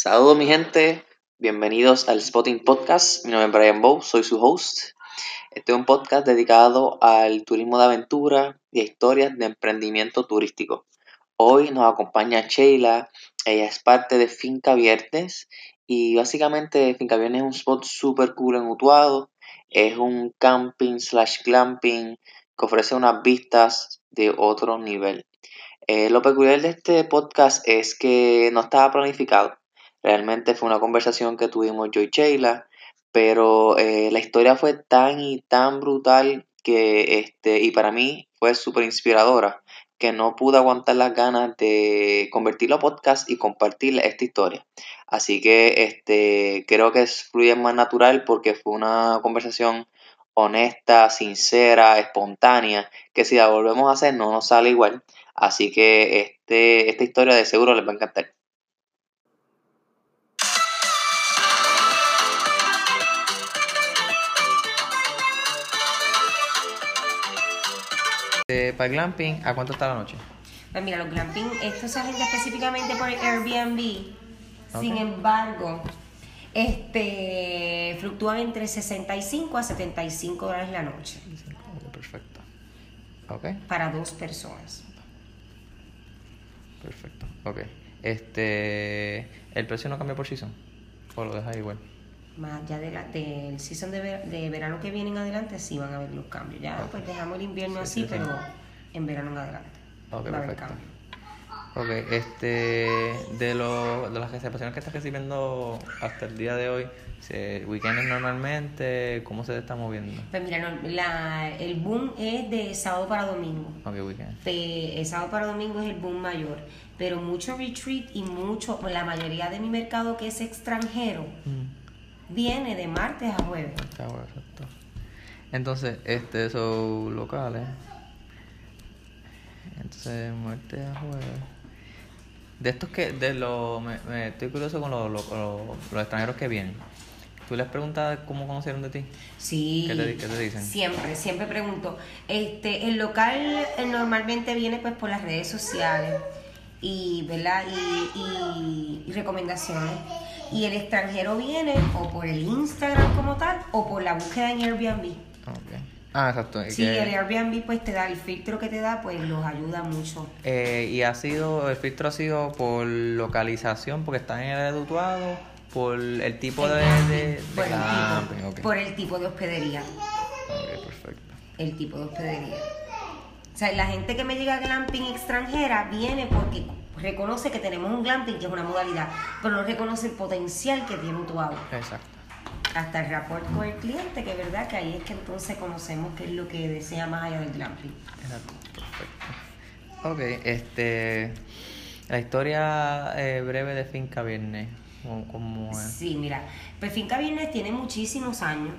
Saludos mi gente, bienvenidos al Spotting Podcast. Mi nombre es Brian Bow, soy su host. Este es un podcast dedicado al turismo de aventura y a historias de emprendimiento turístico. Hoy nos acompaña Sheila, ella es parte de Finca Viernes y básicamente Finca Viernes es un spot súper cool en Utuado. Es un camping slash glamping que ofrece unas vistas de otro nivel. Eh, lo peculiar de este podcast es que no estaba planificado. Realmente fue una conversación que tuvimos yo y Sheila, pero eh, la historia fue tan y tan brutal que, este, y para mí fue súper inspiradora, que no pude aguantar las ganas de convertirlo a podcast y compartir esta historia. Así que este, creo que fluye más natural porque fue una conversación honesta, sincera, espontánea, que si la volvemos a hacer no nos sale igual. Así que este, esta historia de seguro les va a encantar. Para el glamping, ¿a cuánto está la noche? Pues mira, los glamping, esto se agenda específicamente por el Airbnb. Sin embargo, este fluctúan entre 65 a 75 dólares la noche. Perfecto. Para dos personas. Perfecto. Ok. Este, ¿El precio no cambia por season? ¿O lo dejas igual? Más ya de la, del season de, de, verano que viene en adelante sí van a haber los cambios. Ya pues dejamos el invierno así, pero en verano en adelante. Ok, perfecto. Ok, este, de, lo, de las reservaciones que estás recibiendo hasta el día de hoy, ¿weekends normalmente? ¿Cómo se está moviendo? Pues mira, la, el boom es de sábado para domingo. Ok, weekend. el sábado para domingo es el boom mayor, pero mucho retreat y mucho, la mayoría de mi mercado que es extranjero, mm. Viene de martes a jueves. Entonces, este, son locales. Entonces, muerte a jueves. De estos que, de los, me, estoy curioso con los, los, extranjeros que vienen. ¿Tú les preguntas cómo conocieron de ti? Sí. ¿Qué te, qué te dicen? Siempre, siempre pregunto. Este, el local eh, normalmente viene pues por las redes sociales y, ¿verdad? Y, y, recomendaciones. Y el extranjero viene o por el Instagram como tal o por la búsqueda en Airbnb. Okay. Ah, exacto. Sí, el Airbnb pues te da el filtro que te da, pues los ayuda mucho. Eh, y ha sido, el filtro ha sido por localización, porque está en el edutuado, por el tipo de, de, por, el tipo, por el tipo de hospedería. Ok, perfecto. El tipo de hospedería. O sea, la gente que me llega a glamping extranjera viene porque reconoce que tenemos un glamping que es una modalidad, pero no reconoce el potencial que tiene Utuado. Exacto hasta el rapport con el cliente, que es verdad que ahí es que entonces conocemos qué es lo que desea más allá del glamping. Perfecto. Ok, este, la historia eh, breve de Finca Viernes, ¿cómo, es? Sí, mira, pues Finca Viernes tiene muchísimos años,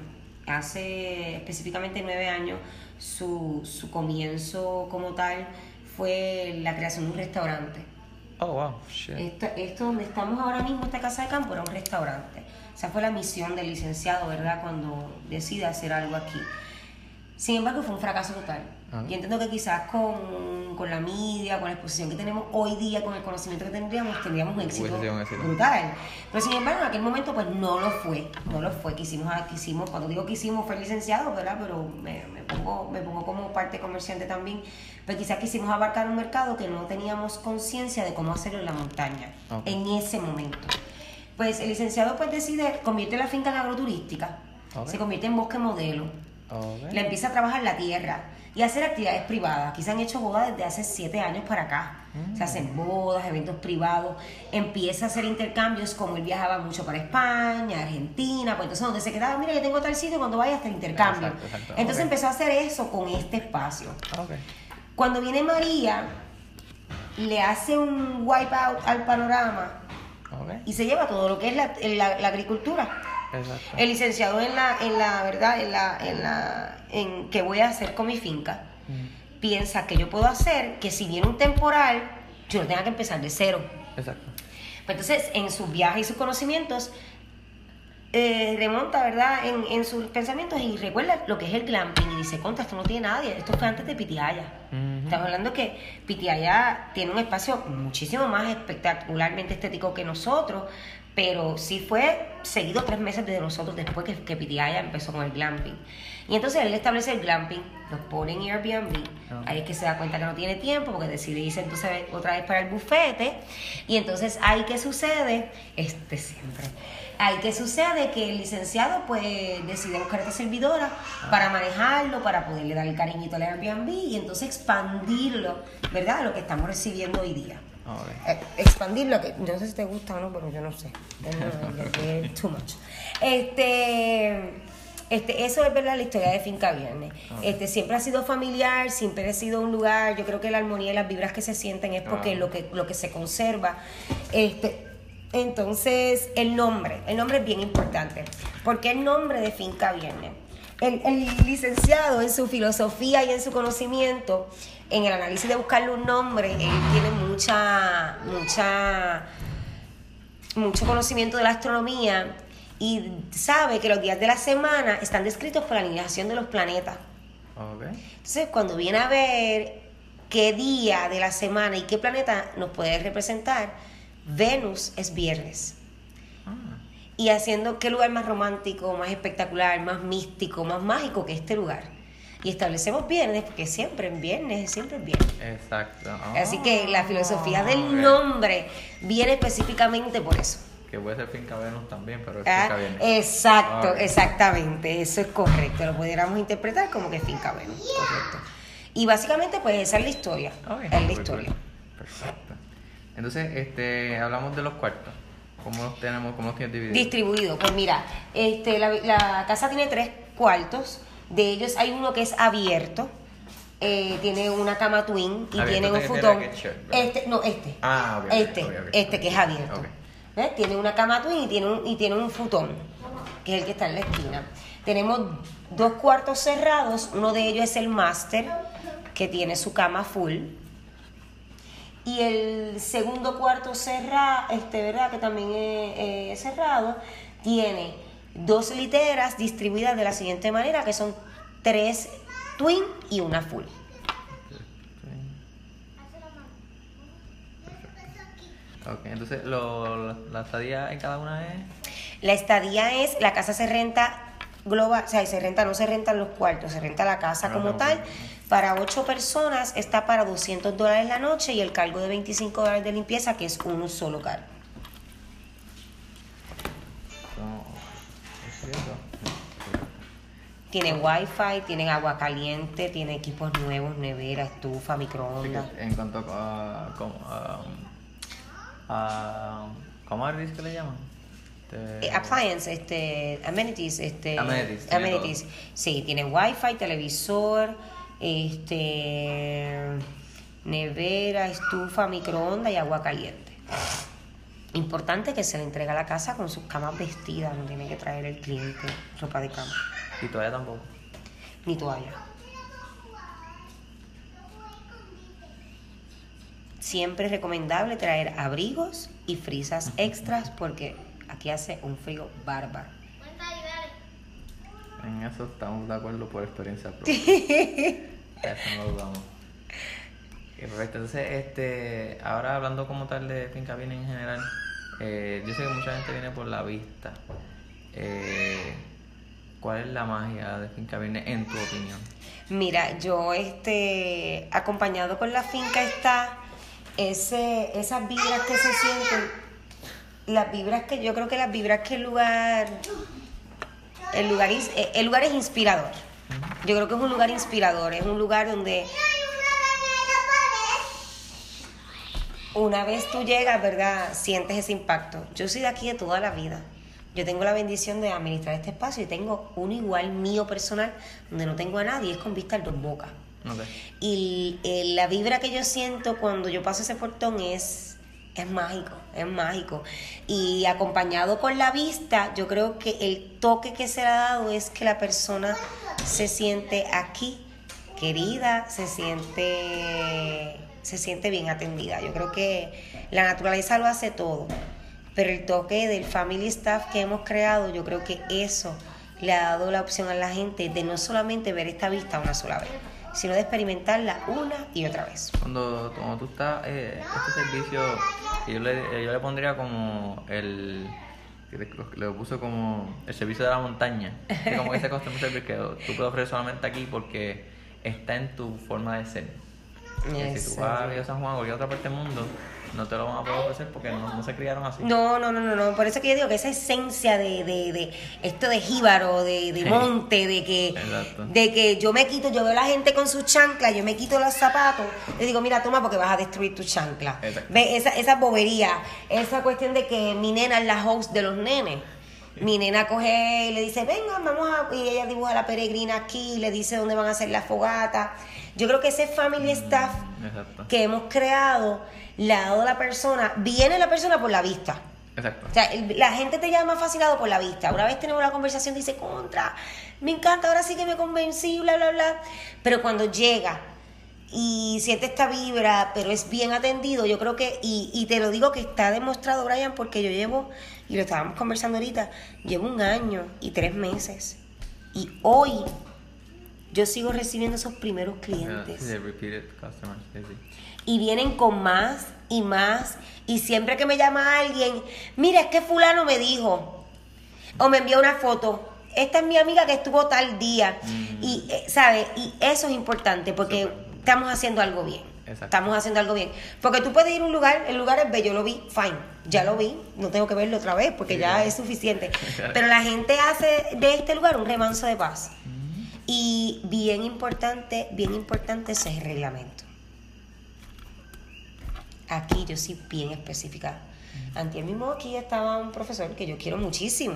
hace específicamente nueve años, su, su comienzo como tal fue la creación de un restaurante. Oh, wow, shit. Esto, esto donde estamos ahora mismo, esta casa de campo, era un restaurante. Esa fue la misión del licenciado, ¿verdad? Cuando decide hacer algo aquí. Sin embargo, fue un fracaso total. Ah. Y entiendo que quizás con, con, la media, con la exposición que tenemos hoy día, con el conocimiento que tendríamos, tendríamos un éxito brutal. Pero sin embargo, en aquel momento, pues no lo fue. No lo fue. Quisimos, quisimos cuando digo que hicimos, fue licenciado, ¿verdad? Pero me, me, pongo, me pongo como parte comerciante también. Pero quizás quisimos abarcar un mercado que no teníamos conciencia de cómo hacerlo en la montaña, en ese momento pues el licenciado pues decide, convierte la finca en agroturística, se convierte en bosque modelo, le empieza a trabajar la tierra y hacer actividades privadas. Aquí se han hecho bodas desde hace siete años para acá. Se hacen mm. bodas, eventos privados, empieza a hacer intercambios como él viajaba mucho para España, Argentina, pues entonces donde se quedaba, mira, yo tengo tal sitio cuando vaya hasta el intercambio. Entonces empezó a hacer eso con este espacio. Cuando viene María, le hace un wipe out al panorama y se lleva todo lo que es la, la, agricultura. El licenciado en la, en la verdad, en la, en la, en qué voy a hacer con mi finca, mm. piensa que yo puedo hacer que si viene un temporal, yo no tenga que empezar de cero. Exacto. Pues entonces, en sus viajes y sus conocimientos, eh, remonta, ¿verdad?, en, en, sus pensamientos y recuerda lo que es el glamping y dice, contra, esto no tiene nadie, esto fue antes de Pitiaya. Estamos hablando que Pitiaya tiene un espacio muchísimo más espectacularmente estético que nosotros, pero sí fue seguido tres meses desde nosotros después que, que PDI empezó con el glamping. Y entonces él establece el glamping, los pone en Airbnb, Ah. ahí es que se da cuenta que no tiene tiempo porque decide irse entonces otra vez para el bufete y entonces ahí que sucede, este siempre, ahí que sucede que el licenciado pues decide buscar a esta servidora para manejarlo, para poderle dar el cariñito al Airbnb y entonces expandirlo, ¿verdad? A lo que estamos recibiendo hoy día. Ok. Eh, expandirlo, que no sé si te gusta o no, pero yo no sé. Es too much. Este, este, eso es verdad la historia de Finca Viernes. Este, siempre ha sido familiar, siempre ha sido un lugar, yo creo que la armonía y las vibras que se sienten es porque Ah. lo que, lo que se conserva. Este, entonces, el nombre, el nombre es bien importante. porque el nombre de Finca Viernes? El, el licenciado en su filosofía y en su conocimiento, en el análisis de buscarle un nombre, él tiene mucha, mucha, mucho conocimiento de la astronomía y sabe que los días de la semana están descritos por la alineación de los planetas. Entonces, cuando viene a ver qué día de la semana y qué planeta nos puede representar, Venus es viernes. Y haciendo qué lugar más romántico, más espectacular, más místico, más mágico que este lugar. Y establecemos viernes, porque siempre en viernes, siempre es viernes. exacto. Así que la filosofía Ah, del ok. nombre viene específicamente por eso. Que puede ser Finca Venus también, pero es Ah, Finca Viernes. Exacto, exactamente, eso es correcto. Lo pudiéramos interpretar como que finca Venus, correcto. Y básicamente, pues esa es la historia. Es la historia. Perfecto. Entonces, este, hablamos de los cuartos. ¿Cómo los tenemos, cómo los tienes divididos? Pues mira, este, la, la casa tiene tres cuartos. De ellos hay uno que es abierto. eh, tiene una cama twin y Abierto tiene un futón. Este, no, este. Ah, ok, ok, Este, ok, ok. este que es abierto. Tiene una cama twin y tiene un, y tiene un futón, que es el que está en la esquina. Tenemos dos cuartos cerrados, uno de ellos es el máster, que tiene su cama full. Y el segundo cuarto cerrado, este, ¿verdad? Que también es eh, cerrado, tiene dos literas distribuidas de la siguiente manera, que son tres twin y una full. Ok, entonces lo, la, estadía en cada una es... La estadía es, la casa se renta global, o sea, se renta, no se rentan los cuartos, se renta la casa Ah, como tal. Para ocho personas está para 200 dólares la noche y el cargo de 25 dólares de limpieza, que es un solo cargo. Tienen wifi, tienen agua caliente, tiene equipos nuevos, nevera, estufa, microondas. en cuanto a... como, a- a- ¿Cómo es que le llaman? Este- Eh, appliance, este, amenities, este, Amenities, tiene amenities. Sí, tienen wifi, televisor, este, nevera, estufa, microondas y agua caliente. Importante que se le entrega a la casa con sus camas vestidas, no tiene que traer el cliente ropa de cama, Y todavía tampoco. ni toalla. Siempre es recomendable traer abrigos y frisas extras porque aquí hace un frío bárbaro. En eso estamos de acuerdo por experiencia propia. eso no lo dudamos. Ok, perfecto. Entonces, este, ahora hablando como tal de Finca Viene en general, eh, yo sé que mucha gente viene por la vista. Eh, ¿Cuál es la magia de Finca Viene en tu opinión? Mira, yo este acompañado con la finca está ese, esas vibras que se sienten, las vibras que yo creo que las vibras que el lugar, el lugar, eh, el lugar es inspirador. Yo creo que es un lugar inspirador, es un lugar donde una vez tú llegas, ¿verdad? Sientes ese impacto. Yo soy de aquí de toda la vida. Yo tengo la bendición de administrar este espacio y tengo uno igual mío personal, donde no tengo a nadie, es con vista al Dos Bocas. Y eh, la vibra que yo siento cuando yo paso ese portón es, es mágico, es mágico. Y acompañado con la vista, yo creo que el toque que se le ha dado es que la persona se siente aquí, querida, se siente, se siente bien atendida. Yo creo que la naturaleza lo hace todo. Pero el toque del family staff que hemos creado, yo creo que eso le ha dado la opción a la gente de no solamente ver esta vista una sola vez, sino de experimentarla una y otra vez. Cuando, cuando tú estás, eh, este servicio yo le, yo le pondría como el le puso como el servicio de la montaña. Que como ese customer service que tú puedes ofrecer solamente aquí porque está en tu forma de ser. si tú vas a San Juan o cualquier otra parte del mundo, no te lo van a poder ofrecer porque no, se criaron así. No, no, no, no, no. Por eso que yo digo que esa esencia de, de, de esto de jíbaro, de, de monte, de que, de que yo me quito, yo veo a la gente con sus chanclas, yo me quito los zapatos, le digo, mira, toma porque vas a destruir tu chancla. Ve esa, esa bobería, esa cuestión de que mi nena es la host de los nenes. Mi nena coge y le dice, venga, vamos a... Y ella dibuja la peregrina aquí, le dice dónde van a hacer la fogata. Yo creo que ese family staff que hemos creado le ha dado la persona, viene la persona por la vista. Exacto. O sea, la gente te llama fascinado por la vista. Una vez tenemos la conversación, dice, contra, me encanta, ahora sí que me convencí, bla, bla, bla. Pero cuando llega y siente esta vibra, pero es bien atendido, yo creo que, y, y te lo digo que está demostrado, Brian, porque yo llevo, y lo estábamos conversando ahorita, llevo un año y tres meses. Y hoy yo sigo recibiendo esos primeros clientes. Y vienen con más y más. Y siempre que me llama alguien, mira, es que fulano me dijo. O me envió una foto. Esta es mi amiga que estuvo tal día. Mm. Y, eh, ¿sabes? Y eso es importante porque estamos haciendo algo bien. Estamos haciendo algo bien. Porque tú puedes ir a un lugar, el lugar es bello, lo vi, fine, ya lo vi, no tengo que verlo otra vez porque ya es suficiente. Pero la gente hace de este lugar un remanso de paz. Y bien importante, bien importante ese es el reglamento. Aquí yo sí bien específica. Antes mismo aquí estaba un profesor que yo quiero muchísimo.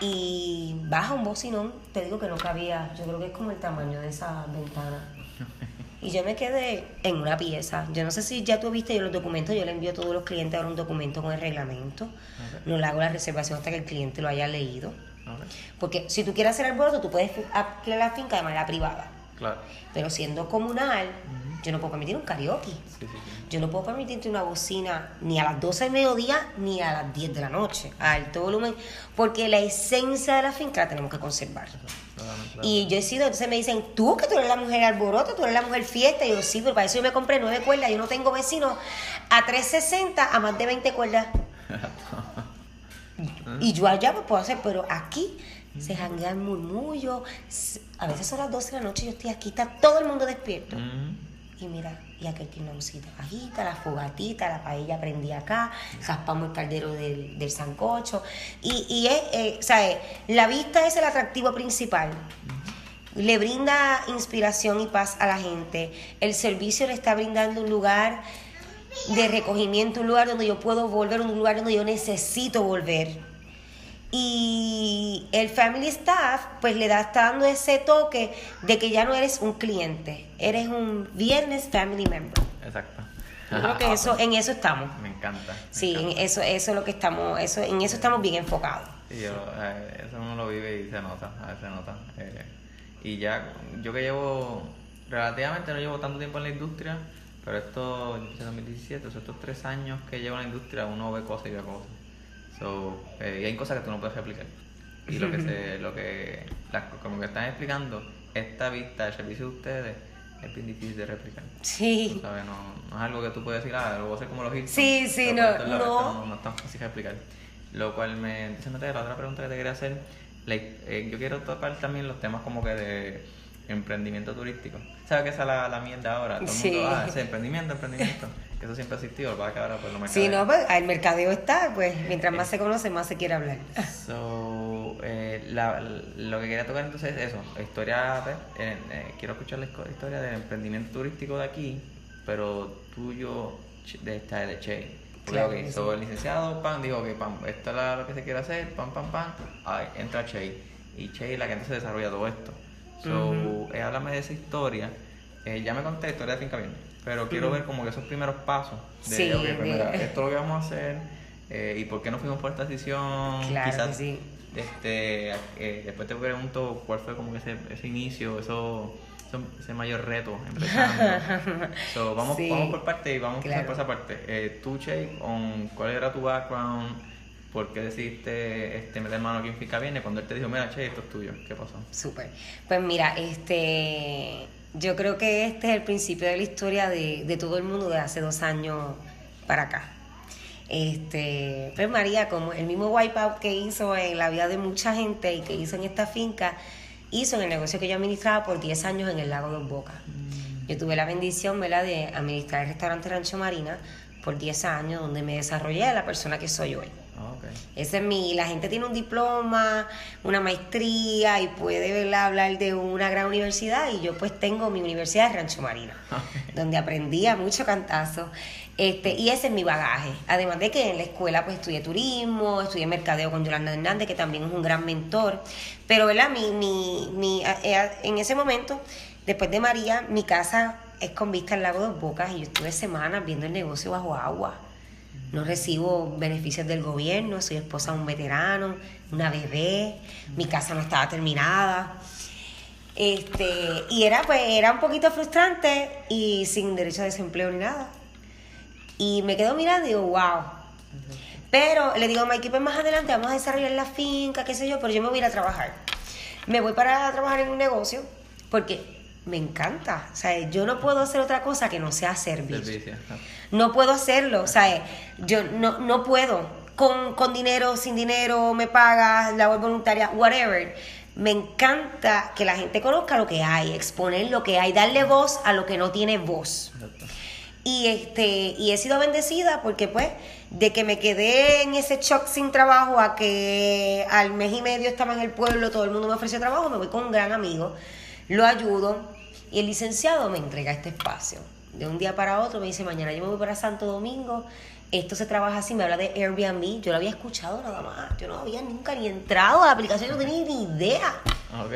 Y baja un bocinón, te digo que no cabía, yo creo que es como el tamaño de esa ventana. Y yo me quedé en una pieza. Yo no sé si ya tú viste yo los documentos, yo le envío a todos los clientes ahora un documento con el reglamento. No le hago la reservación hasta que el cliente lo haya leído. Porque si tú quieres hacer el alboroto, tú puedes alquilar la finca de manera privada. Claro. Pero siendo comunal, yo no puedo permitir un karaoke. Yo no puedo permitirte una bocina ni a las 12 del mediodía ni a las 10 de la noche, a alto volumen, porque la esencia de la finca la tenemos que conservar. Y yo he sido, entonces me dicen, tú que tú eres la mujer alboroto, tú eres la mujer fiesta. Y yo, sí, pero para eso yo me compré nueve cuerdas. Yo no tengo vecinos a 360 a más de 20 cuerdas. Y yo allá me puedo hacer, pero aquí se janguea el murmullo. A veces son las 12 de la noche y yo estoy aquí, está todo el mundo despierto. Y mira, y aquel música bajita, la fogatita, la paella prendí acá, jaspamos el caldero del, del sancocho. Y, y es, eh, ¿sabes? La vista es el atractivo principal. Le brinda inspiración y paz a la gente. El servicio le está brindando un lugar de recogimiento, un lugar donde yo puedo volver, un lugar donde yo necesito volver. Y el family staff pues le da está dando ese toque de que ya no eres un cliente, eres un viernes family member. Exacto. Yo creo que eso, en eso estamos. Me encanta. sí, en eso, eso es lo que estamos, eso, en eso estamos bien enfocados. Sí, yo, eh, eso uno lo vive y se nota, a veces se nota. Eh, y ya, yo que llevo, relativamente no llevo tanto tiempo en la industria, pero esto, en 2017, o sea, estos tres años que llevo en la industria, uno ve cosas y ve cosas. So, eh, y hay cosas que tú no puedes replicar. Y lo que se, lo que, como que están explicando, esta vista, el servicio de ustedes, es bien difícil de replicar. Sí. sabes? No, no, es algo que tú puedes decir, ah, lo voy a hacer como los Hilton. Sí, sí, no, no. no. es tan fácil de explicar. Lo cual me dice, la otra pregunta que te quería hacer, eh, yo quiero tocar también los temas como que de emprendimiento turístico. ¿Sabes que esa es la, la mierda ahora? Todo el mundo, ah, ese emprendimiento, emprendimiento. que eso siempre ha existido, va a acabar por lo menos. Sí, no, pues el mercadeo está, pues mientras más se conoce, más se quiere hablar. So, eh, la, lo que quería tocar entonces es eso, historia, pues, eh, eh, quiero escuchar la historia del emprendimiento turístico de aquí, pero tuyo de esta de Che. Claro, okay, so, el licenciado Pan dijo que pam, esto es lo que se quiere hacer, pam, pam, pam, ahí entra Che. Y Che la que se desarrolla todo esto. So, háblame de esa historia. ya me conté la historia de Finca Viernes pero quiero ver como que esos primeros pasos de, sí, pues esto es lo que vamos a hacer eh, y por qué no fuimos por esta decisión. Claro Quizás, sí. este, eh, después te pregunto cuál fue como que ese, ese inicio, eso, ese mayor reto empezando. so, vamos, vamos por parte y vamos por esa parte. Eh, tú, Che, ¿cuál era tu background? ¿Por qué decidiste este, meter mano aquí en Fica Viene? Cuando él te dijo, mira, Che, esto es tuyo, ¿qué pasó? Súper. Pues mira, este yo creo que este es el principio de la historia de, todo el mundo de hace dos años para acá. Este, pues María, como el mismo wipeout que hizo en la vida de mucha gente y que hizo en esta finca, hizo en el negocio que yo administraba por 10 años en el lago Dos Bocas. Yo tuve la bendición ¿verdad? de administrar el restaurante Rancho Marina por 10 años, donde me desarrollé a la persona que soy hoy. Ese es mi, la gente tiene un diploma, una maestría y puede ¿verdad? hablar de una gran universidad y yo pues tengo mi universidad de Rancho Marina, donde aprendí a mucho cantazo. Este, y ese es mi bagaje. Además de que en la escuela pues estudié turismo, estudié mercadeo con Yolanda Hernández, que también es un gran mentor. Pero ¿verdad? Mi, mi, mi, eh, en ese momento, después de María, mi casa es con vista al lago Dos Bocas y yo estuve semanas viendo el negocio bajo agua. No recibo beneficios del gobierno, soy esposa de un veterano, una bebé, mi casa no estaba terminada. Este, y era pues era un poquito frustrante y sin derecho a desempleo ni nada. Y me quedo mirando y digo, wow. Pero le digo a Mikey, pues más adelante vamos a desarrollar la finca, qué sé yo, pero yo me voy a ir a trabajar. Me voy para trabajar en un negocio porque me encanta. O sea, yo no puedo hacer otra cosa que no sea servir. Servicio. No puedo hacerlo, o sea, yo no, no puedo. Con, con dinero, sin dinero, me pagas, labor voluntaria, whatever. Me encanta que la gente conozca lo que hay, exponer lo que hay, darle voz a lo que no tiene voz. Exacto. Y este, y he sido bendecida porque pues, de que me quedé en ese shock sin trabajo a que al mes y medio estaba en el pueblo, todo el mundo me ofreció trabajo, me voy con un gran amigo, lo ayudo y el licenciado me entrega este espacio. De un día para otro me dice, mañana yo me voy para Santo Domingo, esto se trabaja así, me habla de Airbnb, yo lo había escuchado nada más, yo no había nunca ni entrado a la aplicación, yo no tenía ni idea. Ok.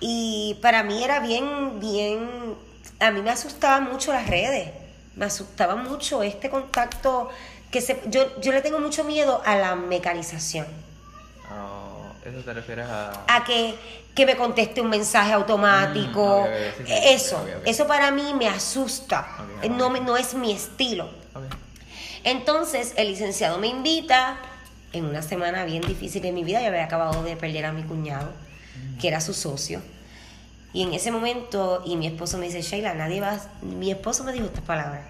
Y para mí era bien, bien, a mí me asustaba mucho las redes, me asustaba mucho este contacto que se, yo, yo le tengo mucho miedo a la mecanización, Oh, ¿Eso te refieres a...? a que, que me conteste un mensaje automático, Mm, sí, eso, eso para mí me asusta, Ok, no, me- no es mi estilo. Entonces el licenciado me invita en una semana bien difícil de mi vida. Yo había acabado de perder a mi cuñado, que era su socio. Y en ese momento, y mi esposo me dice, Sheila, nadie va... a-". Mi esposo me dijo estas palabras.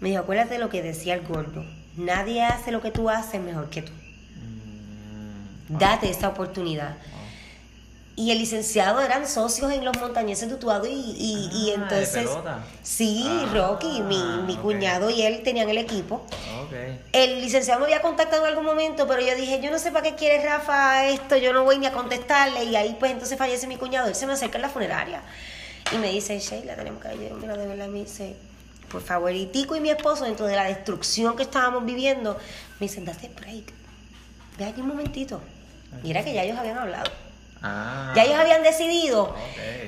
Me dijo, acuérdate de lo que decía el gordo. Nadie hace lo que tú haces mejor que tú. Date esa oportunidad. Y el licenciado eran socios en los montañeses de Utuado y, y, y Ah, de entonces... Sí, Ah, Rocky, mi, mi ok. cuñado y él tenían el equipo. El licenciado me había contactado en algún momento, pero yo dije, yo no sé para qué quiere Rafa esto, yo no voy ni a contestarle. Y ahí pues entonces fallece mi cuñado, él se me acerca en la funeraria. Y me dice, Sheila, tenemos que ir, mira, de verdad, me dice, por favor, y Tico y mi esposo, dentro de la destrucción que estábamos viviendo, me dicen, date break, ve aquí un momentito. Mira que ya ellos habían hablado. Ah. Ya ellos habían decidido,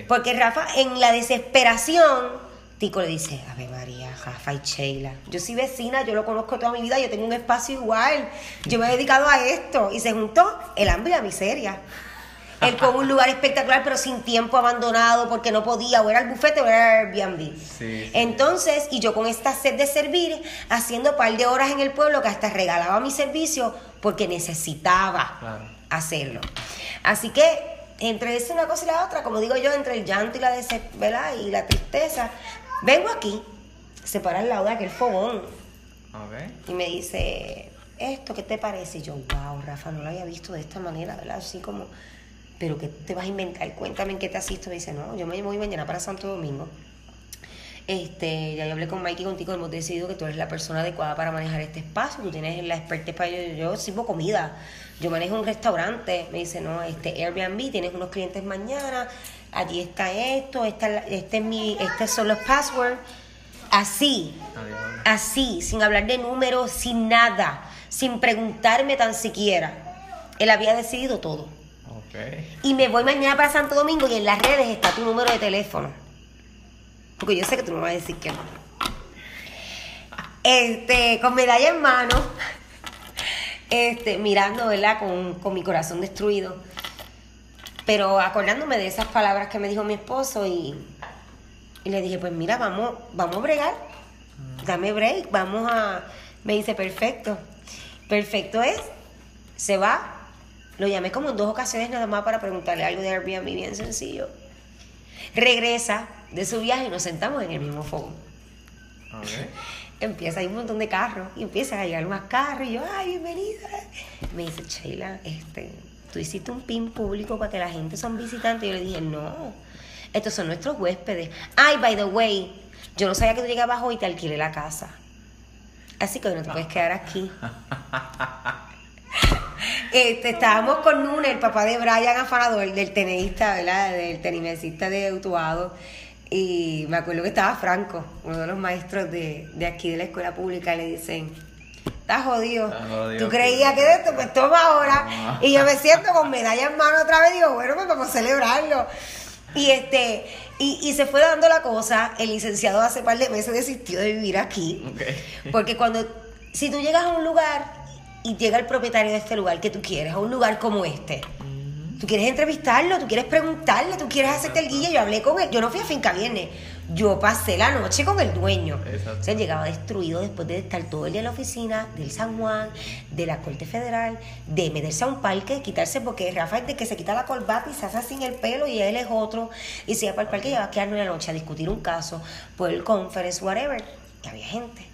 porque Rafa, en la desesperación, Tico le dice, a ver María, Rafa y Sheila, yo soy vecina, yo lo conozco toda mi vida, yo tengo un espacio igual, yo me he dedicado a esto. Y se juntó el hambre y la miseria. Él con un lugar espectacular, pero sin tiempo abandonado, porque no podía, o era el bufete o era el Airbnb. Sí, sí. Entonces, y yo con esta sed de servir, haciendo un par de horas en el pueblo que hasta regalaba mi servicio porque necesitaba Claro. Hacerlo. Así que entre eso una cosa y la otra, como digo yo, entre el llanto y la dese- ¿verdad? y la tristeza, vengo aquí, se para al lado de aquel fogón Ok. y me dice, ¿esto qué te parece? Y yo, wow, Rafa, no lo había visto de esta manera, ¿verdad? Así como, ¿pero qué te vas a inventar? Cuéntame en qué te asisto. Me dice, no, yo me voy mañana para Santo Domingo. Este, ya yo hablé con Mikey y contigo, hemos decidido que tú eres la persona adecuada para manejar este espacio, tú tienes la expertise para yo, yo sirvo comida, yo manejo un restaurante, me dice, no, este Airbnb, tienes unos clientes mañana, allí está esto, esta, este es mi, estos son los passwords, así, así, sin hablar de números, sin nada, sin preguntarme tan siquiera. Él había decidido todo. Y me voy mañana para Santo Domingo y en las redes está tu número de teléfono. Porque yo sé que tú no me vas a decir que no. Este, con medalla en mano, este, mirando, ¿verdad? Con, con mi corazón destruido. Pero acordándome de esas palabras que me dijo mi esposo y, y le dije, pues mira, vamos, vamos a bregar. Dame break, vamos a... Me dice, perfecto. Perfecto es, se va. Lo llamé como en dos ocasiones nada más para preguntarle algo de Airbnb bien sencillo. Regresa de su viaje y nos sentamos en el mismo fogón. Empieza, hay un montón de carros, y empiezan a llegar más carros, y yo, ay, bienvenida. Me dice, Sheila, este, tú hiciste un pin público para que la gente son visitantes. Y yo le dije, no, estos son nuestros huéspedes. Ay, by the way, yo no sabía que tú llegabas hoy y te alquilé la casa. Así que hoy no te puedes quedar aquí. Este, estábamos con Nuna, el papá de Brian Afanador, del tenista, ¿verdad? Del tenimesista de Utuado. Y me acuerdo que estaba Franco, uno de los maestros de, de aquí de la escuela pública, y le dicen, estás jodido. Jodido, Tú creías que de esto, pues toma ahora. Y yo me siento con medalla en mano otra vez digo, bueno, pues vamos a celebrarlo. Y este, y, y se fue dando la cosa, el licenciado hace par de meses desistió de vivir aquí. Porque cuando, si tú llegas a un lugar y llega el propietario de este lugar que tú quieres, a un lugar como este, tú quieres entrevistarlo, tú quieres preguntarle, tú quieres hacerte el guía. Yo hablé con él, yo no fui a Finca Viernes, yo pasé la noche con el dueño. Exacto. O sea, llegaba destruido después de estar todo el día en la oficina del San Juan, de la Corte Federal, de meterse a un parque, quitarse, porque Rafa es de que se quita la corbata y se hace sin el pelo y él es otro, y se iba para el parque y iba a quedarnos una noche a discutir un caso por el conference, whatever, que había gente.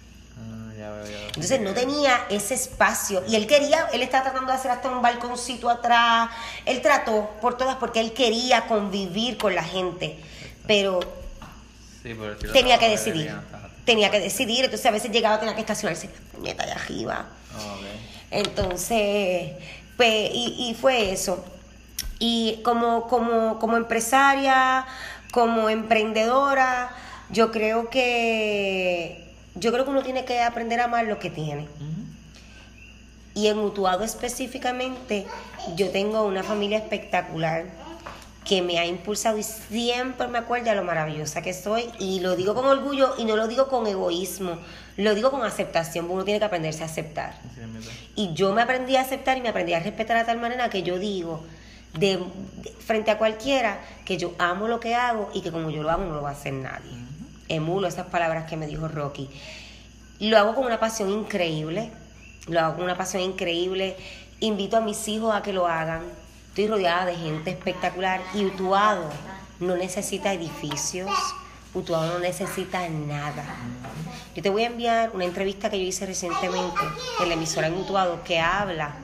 Ya veo, ya veo. Entonces no tenía ese espacio. Y él quería, él estaba tratando de hacer hasta un balconcito atrás, él trató por todas porque él quería convivir con la gente, pero Sí, tenía que decidir, tenía que decidir, entonces a veces llegaba, tenía que estacionarse, puñeta allá arriba, entonces, pues, y, y fue eso. Y como, como, como empresaria, como emprendedora, yo creo que yo creo que uno tiene que aprender a amar lo que tiene. Y en Utuado específicamente, yo tengo una familia espectacular que me ha impulsado y siempre me acuerda lo maravillosa que soy y lo digo con orgullo y no lo digo con egoísmo, lo digo con aceptación, porque uno tiene que aprenderse a aceptar. Y yo me aprendí a aceptar y me aprendí a respetar de tal manera que yo digo, de, de- frente a cualquiera, que yo amo lo que hago y que como yo lo hago no lo va a hacer nadie. Emulo esas palabras que me dijo Rocky. Lo hago con una pasión increíble, lo hago con una pasión increíble. Invito a mis hijos a que lo hagan. Estoy rodeada de gente espectacular y Utuado no necesita edificios, Utuado no necesita nada. Yo te voy a enviar una entrevista que yo hice recientemente en la emisora en Utuado que habla.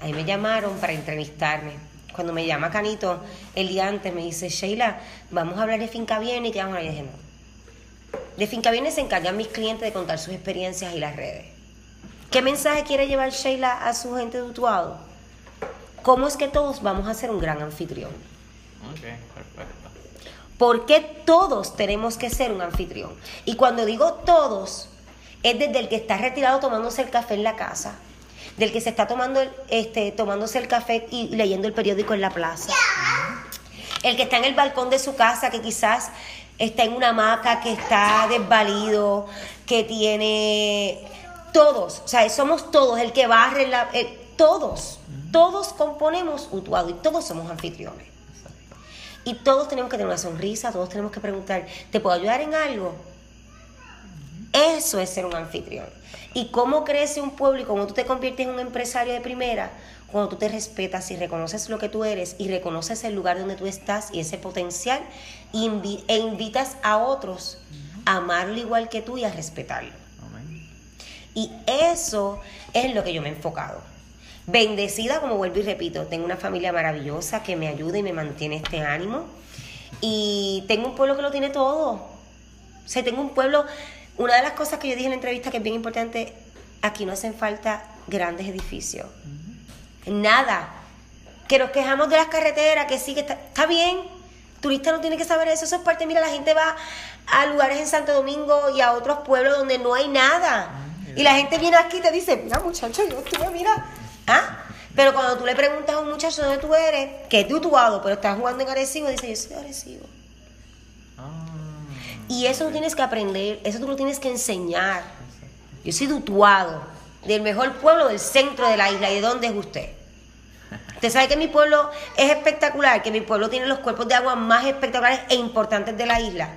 Ahí me llamaron para entrevistarme. Cuando me llama Canito el día antes, me dice, Sheila, vamos a hablar de Finca Bien y qué vamos a hablar. De Finca Bien se encargan mis clientes de contar sus experiencias y las redes. ¿Qué mensaje quiere llevar Sheila a su gente de Utuado? ¿Cómo es que todos vamos a ser un gran anfitrión? Ok, perfecto. ¿Por qué todos tenemos que ser un anfitrión? Y cuando digo todos, es desde el que está retirado tomándose el café en la casa, del que se está tomando el- este, tomándose el café y leyendo el periódico en la plaza, el que está en el balcón de su casa, que quizás está en una hamaca, que está desvalido, que tiene todos, o sea, somos todos, el que barre, la, el- todos, todos componemos Utuado y todos somos anfitriones. Y todos tenemos que tener una sonrisa, todos tenemos que preguntar, ¿te puedo ayudar en algo? Eso es ser un anfitrión. ¿Y cómo crece un pueblo y cómo tú te conviertes en un empresario de primera? Cuando tú te respetas y reconoces lo que tú eres y reconoces el lugar donde tú estás y ese potencial invi- e invitas a otros a amarlo igual que tú y a respetarlo. Amén. Y eso es en lo que yo me he enfocado. Bendecida, como vuelvo y repito, tengo una familia maravillosa que me ayuda y me mantiene este ánimo. Y tengo un pueblo que lo tiene todo. O sea, tengo un pueblo. Una de las cosas que yo dije en la entrevista que es bien importante, aquí no hacen falta grandes edificios. Nada. Que nos quejamos de las carreteras, que sí, que está, está bien. Turista no tiene que saber eso. Eso es parte. Mira, la gente va a lugares en Santo Domingo y a otros pueblos donde no hay nada. Y la gente viene aquí y te dice, mira muchacho, yo estuve, mira. ¿Ah? Pero cuando tú le preguntas a un muchacho dónde tú eres, que es de Utuado, pero estás jugando en Arecibo, dice, yo soy de Arecibo. Ah, Y eso tú tienes que aprender, eso tú lo tienes que enseñar. Yo soy de Utuado, del mejor pueblo del centro de la isla. ¿Y de dónde es usted? Usted sabe que mi pueblo es espectacular, que mi pueblo tiene los cuerpos de agua más espectaculares e importantes de la isla.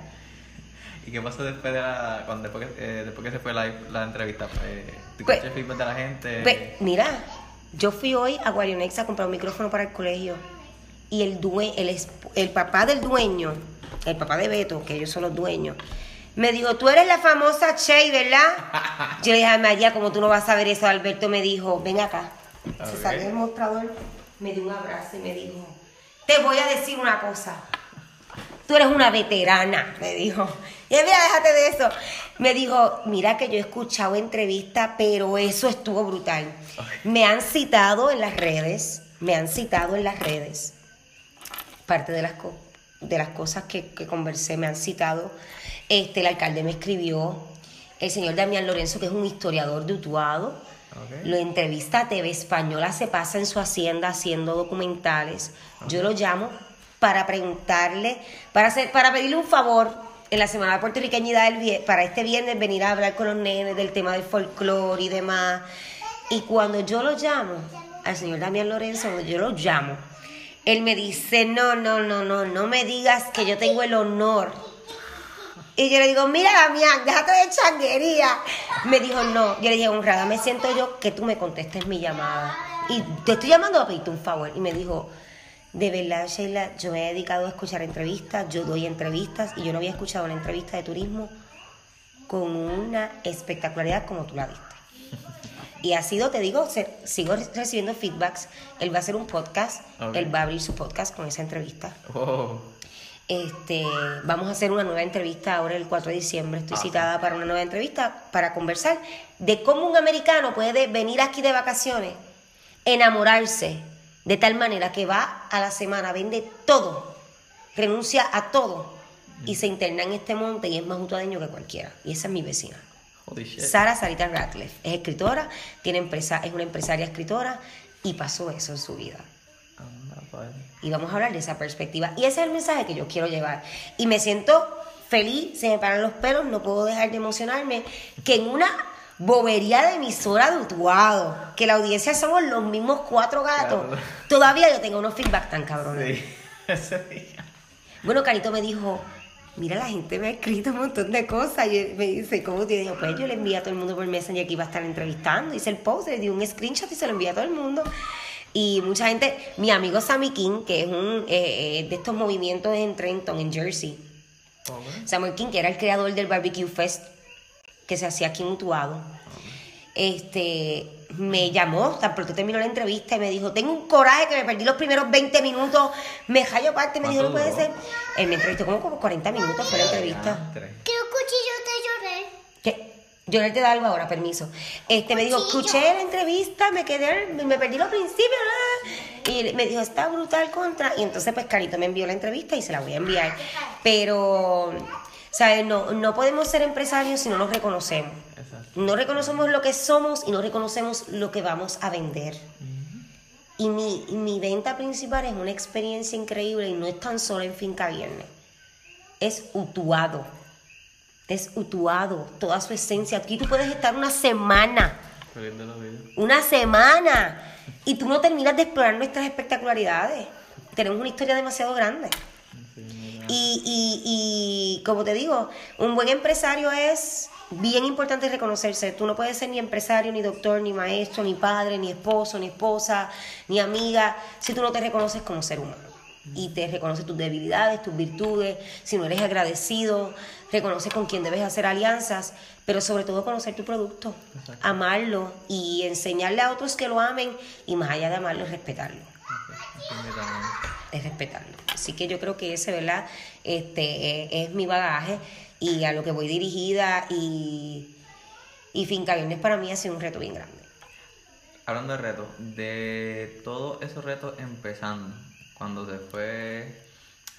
¿Y qué pasó después de la, cuando, después, eh, después que se fue la, la entrevista? Eh, ¿Tú Pues- escuchaste el feedback de la gente? Pues, mira, yo fui hoy a Guarionex a comprar un micrófono para el colegio y el, due el, el papá del dueño, el papá de Beto, que ellos son los dueños, Me dijo, tú eres la famosa Che, ¿verdad? Yo le dije, María, como tú no vas a ver eso, Alberto me dijo, ven acá. Se salió del mostrador, me dio un abrazo y me dijo, te voy a decir una cosa. Tú eres una veterana, me dijo. Y mira, déjate de eso. Me dijo, mira que yo he escuchado entrevistas, pero eso estuvo brutal. Me han citado en las redes, me han citado en las redes. Parte de las, co- de las cosas que, que conversé me han citado. Este, el alcalde me escribió, el señor Damián Lorenzo, que es un historiador de Utuado, Lo entrevista a TV Española, se pasa en su hacienda haciendo documentales. Yo lo llamo para preguntarle, para, hacer, para pedirle un favor en la Semana Puertorriqueñidad del para este viernes venir a hablar con los nenes del tema del folclore y demás. Y cuando yo lo llamo, al señor Damián Lorenzo, cuando yo lo llamo, él me dice, no, no, no, no, no me digas que yo tengo el honor y yo le digo, mira Damián, déjate de changuería. Me dijo, no. Yo le dije, honrada, me siento yo que tú me contestes mi llamada. Y te estoy llamando a pedirte un favor. Y me dijo, de verdad, Sheila, yo me he dedicado a escuchar entrevistas, yo doy entrevistas y yo no había escuchado una entrevista de turismo con una espectacularidad como tú la diste. Y ha sido, te digo, se- sigo recibiendo feedbacks. Él va a hacer un podcast, él va a abrir su podcast con esa entrevista. Oh, Este, vamos a hacer una nueva entrevista ahora el 4 de diciembre. Estoy citada para una nueva entrevista para conversar de cómo un americano puede venir aquí de vacaciones, enamorarse de tal manera que va a la semana, vende todo, renuncia a todo y se interna en este monte y es más utuadeño que cualquiera. Y esa es mi vecina. Sara Sarita Ratcliffe es escritora, tiene empresa, es una empresaria escritora y pasó eso en su vida. Y vamos a hablar de esa perspectiva. Y ese es el mensaje que yo quiero llevar. Y me siento feliz, se me paran los pelos, no puedo dejar de emocionarme, que en una bobería de emisora de Utuado, que la audiencia somos los mismos cuatro gatos, Claro. todavía yo tengo unos feedback tan cabrones. Sí. Bueno, Carito me dijo, mira, la gente me ha escrito un montón de cosas. Y me dice, ¿cómo te digo? Pues yo le envié a todo el mundo por Messenger que iba a estar entrevistando. Hice el post, le di un screenshot y se lo envié a todo el mundo. Y mucha gente, mi amigo Sammy King, que es un eh, eh, de estos movimientos en Trenton, en Jersey. Samuel King, que era el creador del Barbecue Fest que se hacía aquí en Utuado. Este, me llamó, tan pronto terminó la entrevista y me dijo, tengo un coraje que me perdí los primeros 20 minutos, me jallo aparte, me dijo, no ¿Cuánto puede ser. Él me entrevistó como, como 40 minutos, fue la entrevista. Tres. ¿Qué cuchillo te lloré? Que, yo no te da algo ahora, permiso. Este me dijo, escuché la entrevista, me quedé, me perdí los principios, ah". y me dijo, está brutal contra. Y entonces pues Carito me envió la entrevista y se la voy a enviar. Pero, ¿sabes? No, no podemos ser empresarios si no nos reconocemos. Exacto. No reconocemos lo que somos y no reconocemos lo que vamos a vender. Y mi, y mi venta principal es una experiencia increíble y no es tan solo en Finca Viernes. Es utuado. Es utuado, toda su esencia. Aquí tú puedes estar una semana, una semana, y tú no terminas de explorar nuestras espectacularidades. Tenemos una historia demasiado grande. Y, y, y como te digo, un buen empresario es bien importante reconocerse. Tú no puedes ser ni empresario, ni doctor, ni maestro, ni padre, ni esposo, ni esposa, ni amiga, si tú no te reconoces como ser humano. Y te reconoces tus debilidades, tus virtudes, si no eres agradecido, reconoces con quién debes hacer alianzas, pero sobre todo conocer tu producto, amarlo y enseñarle a otros que lo amen y más allá de amarlo, respetarlo es respetarlo. Así que yo creo que ese, ¿verdad? Este eh, es mi bagaje y a lo que voy dirigida y, y Finca Viernes para mí ha sido un reto bien grande. Hablando de retos, de todos esos retos empezando, cuando se fue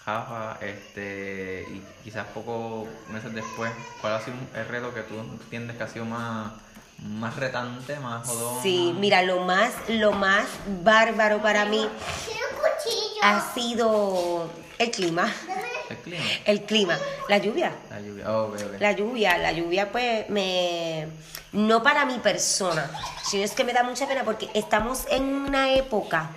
Jafa, este, y quizás pocos meses después, ¿cuál ha sido el reto que tú entiendes que ha sido más, más retante, más jodón? Sí, mira, lo más, lo más bárbaro para mí ha sido el clima. El clima, El clima, la lluvia. la lluvia. Oh. La lluvia, la lluvia pues me... No para mi persona, sino es que me da mucha pena porque estamos en una época,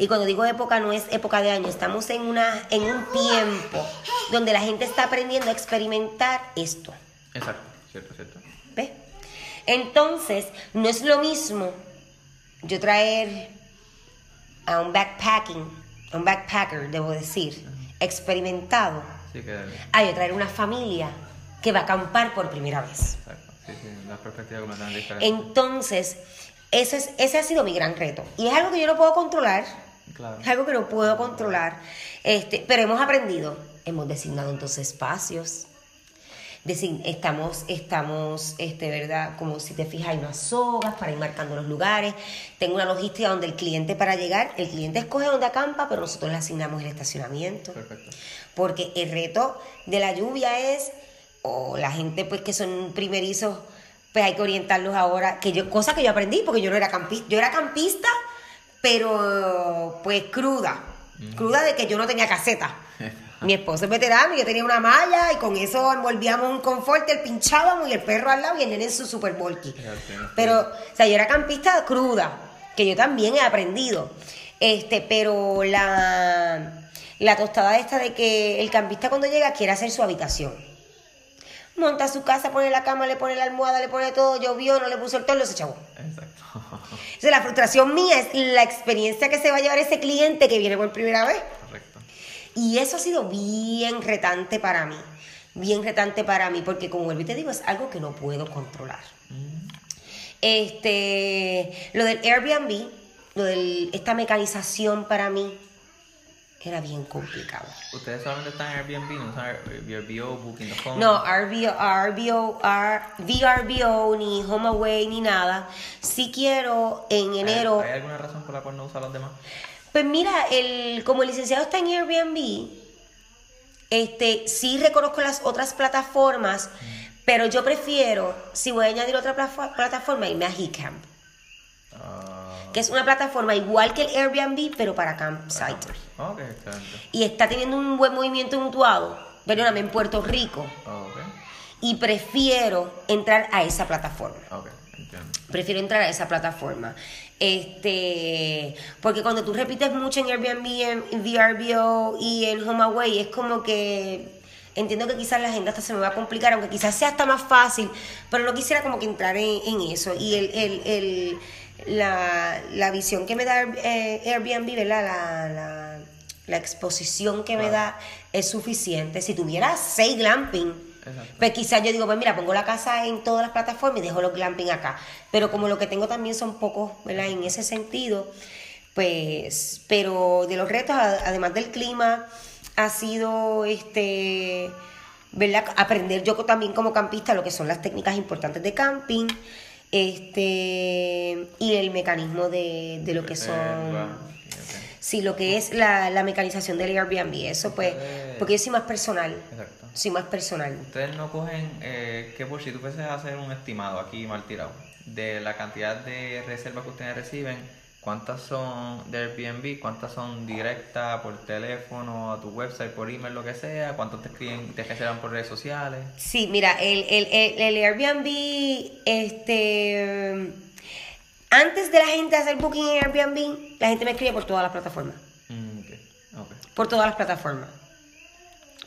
y cuando digo época no es época de año, estamos en, una, en un tiempo donde la gente está aprendiendo a experimentar esto. Exacto, cierto, cierto. ¿Ves? Entonces, no es lo mismo yo traer a un backpacking, a un backpacker, debo decir, experimentado, Sí que a yo traer una familia que va a acampar por primera vez. Exacto. Sí, sí, una perspectiva completamente diferente. Entonces, ese, es, ese ha sido mi gran reto. Y es algo que yo no puedo controlar, Claro. es algo que no puedo controlar, este, pero hemos aprendido, hemos designado entonces espacios. Design- estamos, estamos, este, ¿verdad? Como si te fijas, hay unas sogas para ir marcando los lugares. Tengo una logística donde el cliente para llegar, el cliente escoge donde acampa, pero nosotros le asignamos el estacionamiento. Perfecto. Porque el reto de la lluvia es, o la gente pues que son primerizos, pues hay que orientarlos ahora, que yo, cosa que yo aprendí, porque yo no era campista, yo era campista, pero pues cruda, cruda de que yo no tenía caseta. Mi esposo es veterano y yo tenía una malla y con eso envolvíamos un confort, el pinchábamos y el perro al lado y el nene en su super bulky. Pero, o sea, yo era campista cruda, que yo también he aprendido. Este, pero la, la tostada esta de que el campista cuando llega quiere hacer su habitación. Monta su casa, pone la cama, le pone la almohada, le pone todo, llovió, no le puso el toldo, se chavó. Exacto. Entonces, la frustración mía es la experiencia que se va a llevar ese cliente que viene por primera vez. Correcto. Y eso ha sido bien retante para mí. Bien retante para mí, porque como vuelvo y te digo, es algo que no puedo controlar. Este, lo del Airbnb, lo de esta mecanización para mí era bien complicado. Ustedes solamente están en Airbnb, no usan Airbnb, Booking.com. No, RBO, RBO, R- VRBO, ni HomeAway, ni nada. Si quiero en ¿Hay- enero. ¿Hay, alguna razón por la cual no usan los demás? Pues mira, el, como el licenciado está en Airbnb, este, sí reconozco las otras plataformas, pero yo prefiero, si voy a añadir otra plataforma, irme a HeCamp, que es una plataforma igual que el Airbnb, pero para campsite. excelente. Y está teniendo un buen movimiento mutuado, perdóname, en Puerto Rico, Ok, y prefiero entrar a esa plataforma. ok, entiendo. Prefiero entrar a esa plataforma. Este, porque cuando tú repites mucho en Airbnb, en, en VRBO y en HomeAway, es como que entiendo que quizás la agenda hasta se me va a complicar, aunque quizás sea hasta más fácil, pero no quisiera como que entrar en, en eso. Y el, el, el- la, la visión que me da eh, Airbnb, ¿verdad? La, la, la exposición que me da es suficiente. Si tuviera seis glamping, Exacto. pues quizás yo digo, pues mira, pongo la casa en todas las plataformas y dejo los glamping acá. Pero como lo que tengo también son pocos, ¿verdad? En ese sentido, pues, pero de los retos, además del clima, ha sido, este, ¿verdad? Aprender yo también como campista lo que son las técnicas importantes de camping, este, y el mecanismo de, de lo que son... Sí, lo que es la, la mecanización del Airbnb, eso pues, porque yo soy más personal, Exacto. soy más personal. Ustedes no cogen, eh, que por si tú fueses a hacer un estimado aquí mal tirado, de la cantidad de reservas que ustedes reciben, cuántas son de Airbnb, cuántas son directas por teléfono, a tu website, por email, lo que sea, cuántos te escriben, te reservan por redes sociales. Sí, mira, el, el, el, el Airbnb, este, antes de la gente hacer booking en Airbnb, la gente me escribe por todas las plataformas, Mm, por todas las plataformas,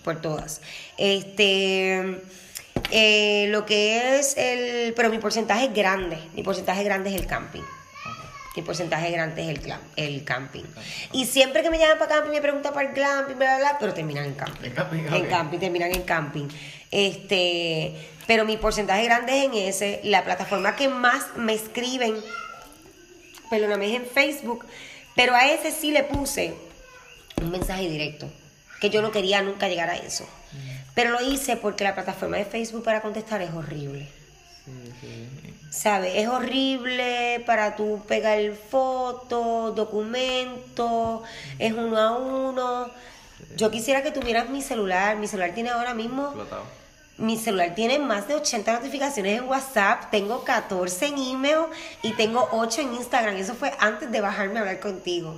por todas. Este, eh, lo que es el, pero mi porcentaje es grande, mi porcentaje grande es el camping. Mi porcentaje grande es el, clam- el camping. Y siempre que me llaman para camping me preguntan para el glamping, bla, bla, bla, pero terminan en camping. En camping, En ok. camping, terminan en camping. Este, pero mi porcentaje grande es en ese. La plataforma que más me escriben, perdóname, es en Facebook, pero a ese sí le puse un mensaje directo, que yo no quería nunca llegar a eso. Pero lo hice porque la plataforma de Facebook para contestar es horrible. Sí, sí. ¿Sabes? Es horrible para tú pegar fotos, documentos, es uno a uno. Yo quisiera que tuvieras mi celular. Mi celular tiene ahora mismo, Explotado. mi celular tiene más de 80 notificaciones en WhatsApp, tengo 14 en email y tengo 8 en Instagram. Eso fue antes de bajarme a hablar contigo.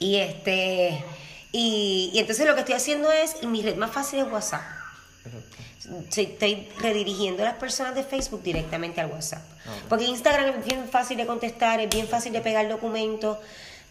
Y este, y, y entonces lo que estoy haciendo es, mi red más fácil es WhatsApp. Sí, Estoy redirigiendo a las personas de Facebook directamente al WhatsApp. Ok. Porque Instagram es bien fácil de contestar, es bien fácil de pegar documentos,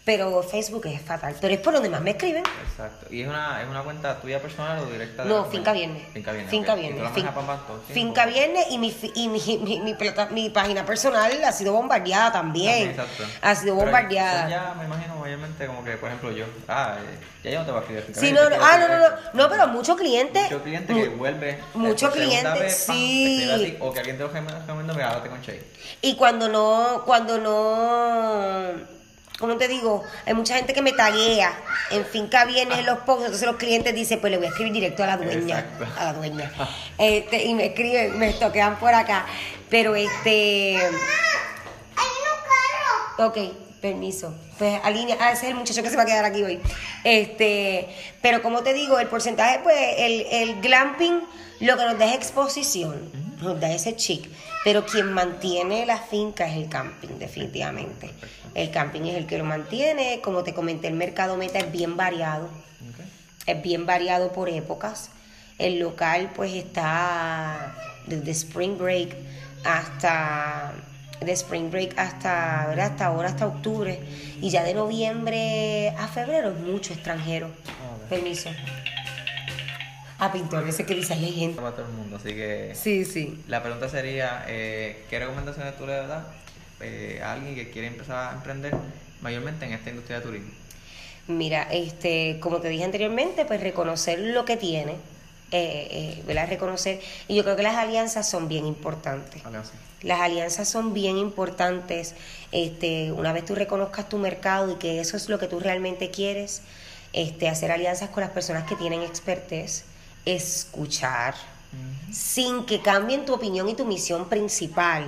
pero Facebook es fatal. Pero es por donde más me escriben. Exacto. ¿Y es una, es una cuenta tuya personal o directa de No? Finca Viernes. Finca Viernes. Finca ok. ¿Y Viernes. Fin-? Finca Viernes y, mi, y mi, mi, mi plata- mi página personal ha sido bombardeada también. También, exacto. Ha sido bombardeada. Ya, me imagino, mayormente como que, por ejemplo, yo, ah, eh, ya yo no te voy a escribir. Sí, no, no, ah, no, no, no, no, pero muchos clientes. Muchos clientes que vuelve. muchos por segunda clientes, te sí. o que alguien te lo recomienda, mira, háblate con Shay. Y cuando no, cuando no, ¿cómo te digo? Hay mucha gente que me taguea en finca viene en los posts, entonces los clientes dicen, pues le voy a escribir directo a la dueña, Exacto. a la dueña. Este, y me escriben, me toquean por acá. Pero este, ¡Hay un carro! ok, permiso. Pues alinea, ah, ese es el muchacho que se va a quedar aquí hoy. Este, pero como te digo, el porcentaje, pues, el, el glamping lo que nos da es exposición, nos da ese chic. Pero quien mantiene la finca es el camping, definitivamente. El camping es el que lo mantiene. Como te comenté, el mercado meta es bien variado. Es bien variado por épocas. El local pues está desde Spring Break hasta de Spring Break hasta, ¿verdad? hasta ahora, hasta octubre. Y ya de noviembre a febrero, mucho extranjero. Ok. Permiso. A pintores, que dice hay gente. Para todo el mundo, así que. Sí, sí. La pregunta sería, eh, ¿qué recomendaciones tú le das eh, a alguien que quiere empezar a emprender mayormente en esta industria de turismo? Mira, este, como te dije anteriormente, pues reconocer lo que tiene, eh, eh, ¿verdad? Reconocer. Y yo creo que las alianzas son bien importantes. Alianza. Las alianzas son bien importantes. Este, una vez tú reconozcas tu mercado y que eso es lo que tú realmente quieres, este, hacer alianzas con las personas que tienen expertise, escuchar, sin que cambien tu opinión y tu misión principal.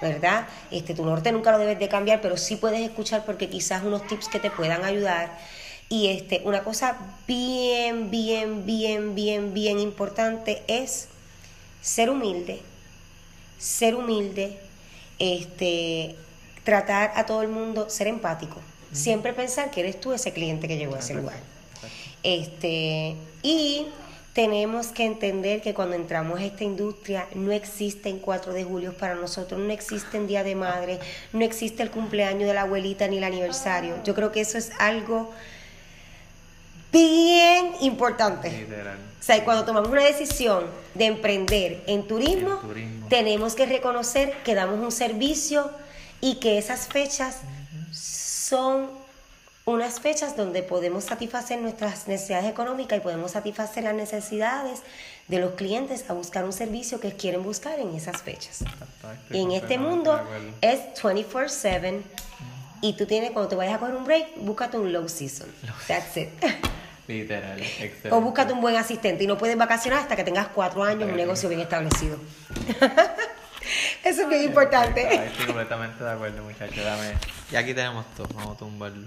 ¿Verdad? Este, tu norte nunca lo debes de cambiar, pero sí puedes escuchar porque quizás unos tips que te puedan ayudar. Y este, una cosa bien, bien, bien, bien, bien importante es ser humilde, ser humilde, este, tratar a todo el mundo, ser empático. Siempre pensar que eres tú ese cliente que llegó a ese lugar. Este, y tenemos que entender que cuando entramos a esta industria no existen 4 de julio para nosotros, no existen Día de Madre, no existe el cumpleaños de la abuelita ni el aniversario. Yo creo que eso es algo bien importante. Literal. O sea, cuando tomamos una decisión de emprender en turismo, En turismo. tenemos que reconocer que damos un servicio y que esas fechas son unas fechas donde podemos satisfacer nuestras necesidades económicas y podemos satisfacer las necesidades de los clientes a buscar un servicio que quieren buscar en esas fechas. Y en este mundo es 24/7 y tú tienes, cuando te vayas a coger un break, búscate un low season. That's it. Literal, excelente. O búscate un buen asistente y no puedes vacacionar hasta que tengas cuatro años un Ok. negocio bien establecido. Eso es bien importante. Estoy completamente de acuerdo, muchachos. Dame. Y aquí tenemos todo. Vamos a tumbarlo.